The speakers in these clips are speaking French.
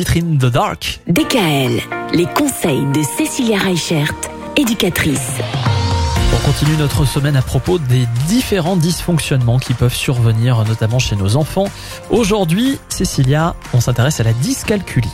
In the Dark. DKL, les conseils de Cécilia Reichert, éducatrice. On continue notre semaine à propos des différents dysfonctionnements qui peuvent survenir, notamment chez nos enfants. Aujourd'hui, Cécilia, on s'intéresse à la dyscalculie.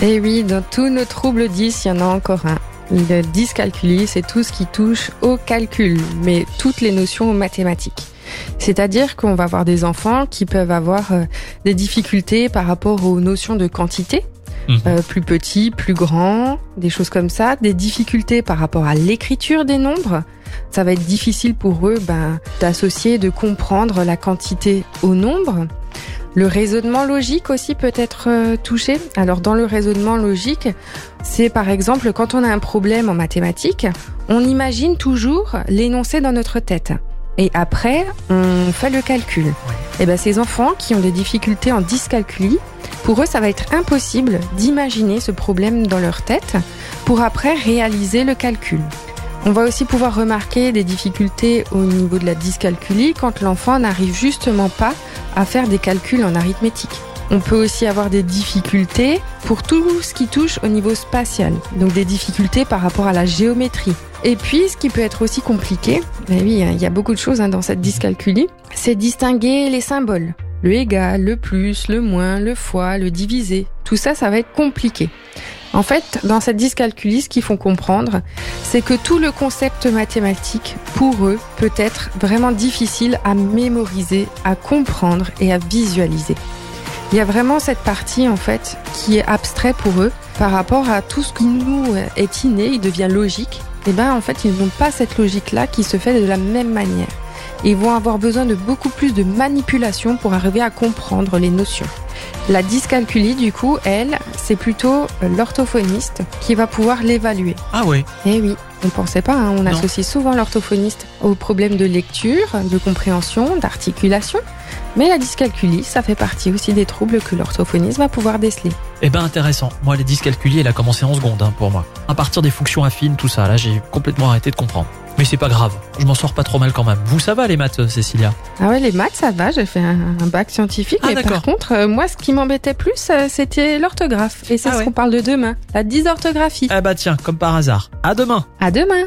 Et oui, dans tous nos troubles 10, il y en a encore un. Le dyscalculie, c'est tout ce qui touche au calcul, mais toutes les notions mathématiques. C'est-à-dire qu'on va avoir des enfants qui peuvent avoir euh, des difficultés par rapport aux notions de quantité, Mhm. euh, plus petits, plus grands, des choses comme ça, des difficultés par rapport à l'écriture des nombres. Ça va être difficile pour eux ben, d'associer, de comprendre la quantité au nombre. Le raisonnement logique aussi peut être euh, touché. Alors dans le raisonnement logique, c'est par exemple quand on a un problème en mathématiques, on imagine toujours l'énoncé dans notre tête. Et après, on fait le calcul. Et ben ces enfants qui ont des difficultés en dyscalculie, pour eux, ça va être impossible d'imaginer ce problème dans leur tête pour après réaliser le calcul. On va aussi pouvoir remarquer des difficultés au niveau de la dyscalculie quand l'enfant n'arrive justement pas à faire des calculs en arithmétique. On peut aussi avoir des difficultés pour tout ce qui touche au niveau spatial, donc des difficultés par rapport à la géométrie. Et puis, ce qui peut être aussi compliqué, ben oui, il y a beaucoup de choses hein, dans cette dyscalculie, c'est distinguer les symboles. Le égal, le plus, le moins, le fois, le divisé. Tout ça, ça va être compliqué. En fait, dans cette dyscalculie, ce qu'ils font comprendre, c'est que tout le concept mathématique, pour eux, peut être vraiment difficile à mémoriser, à comprendre et à visualiser. Il y a vraiment cette partie, en fait, qui est abstrait pour eux par rapport à tout ce qui nous est inné, il devient logique. Et ben, en fait, ils n'ont pas cette logique-là qui se fait de la même manière. Ils vont avoir besoin de beaucoup plus de manipulation pour arriver à comprendre les notions. La dyscalculie, du coup, elle, c'est plutôt l'orthophoniste qui va pouvoir l'évaluer. Ah ouais. Eh oui, on pensait pas, hein, on Non. associe souvent l'orthophoniste aux problèmes de lecture, de compréhension, d'articulation. Mais la dyscalculie, ça fait partie aussi des troubles que l'orthophoniste va pouvoir déceler. Eh ben intéressant. Moi, les dyscalculies, elle a commencé en seconde hein, pour moi. À partir des fonctions affines, tout ça, là, j'ai complètement arrêté de comprendre. Mais c'est pas grave. Je m'en sors pas trop mal quand même. Vous, ça va les maths, euh, Cécilia? Ah ouais, les maths, ça va, j'ai fait un, un bac scientifique. Ah, mais par contre, euh, moi, ce qui m'embêtait plus, euh, c'était l'orthographe. Et c'est Ah ce ouais. qu'on parle de demain, la dysorthographie. Ah bah tiens, comme par hasard. À demain. À demain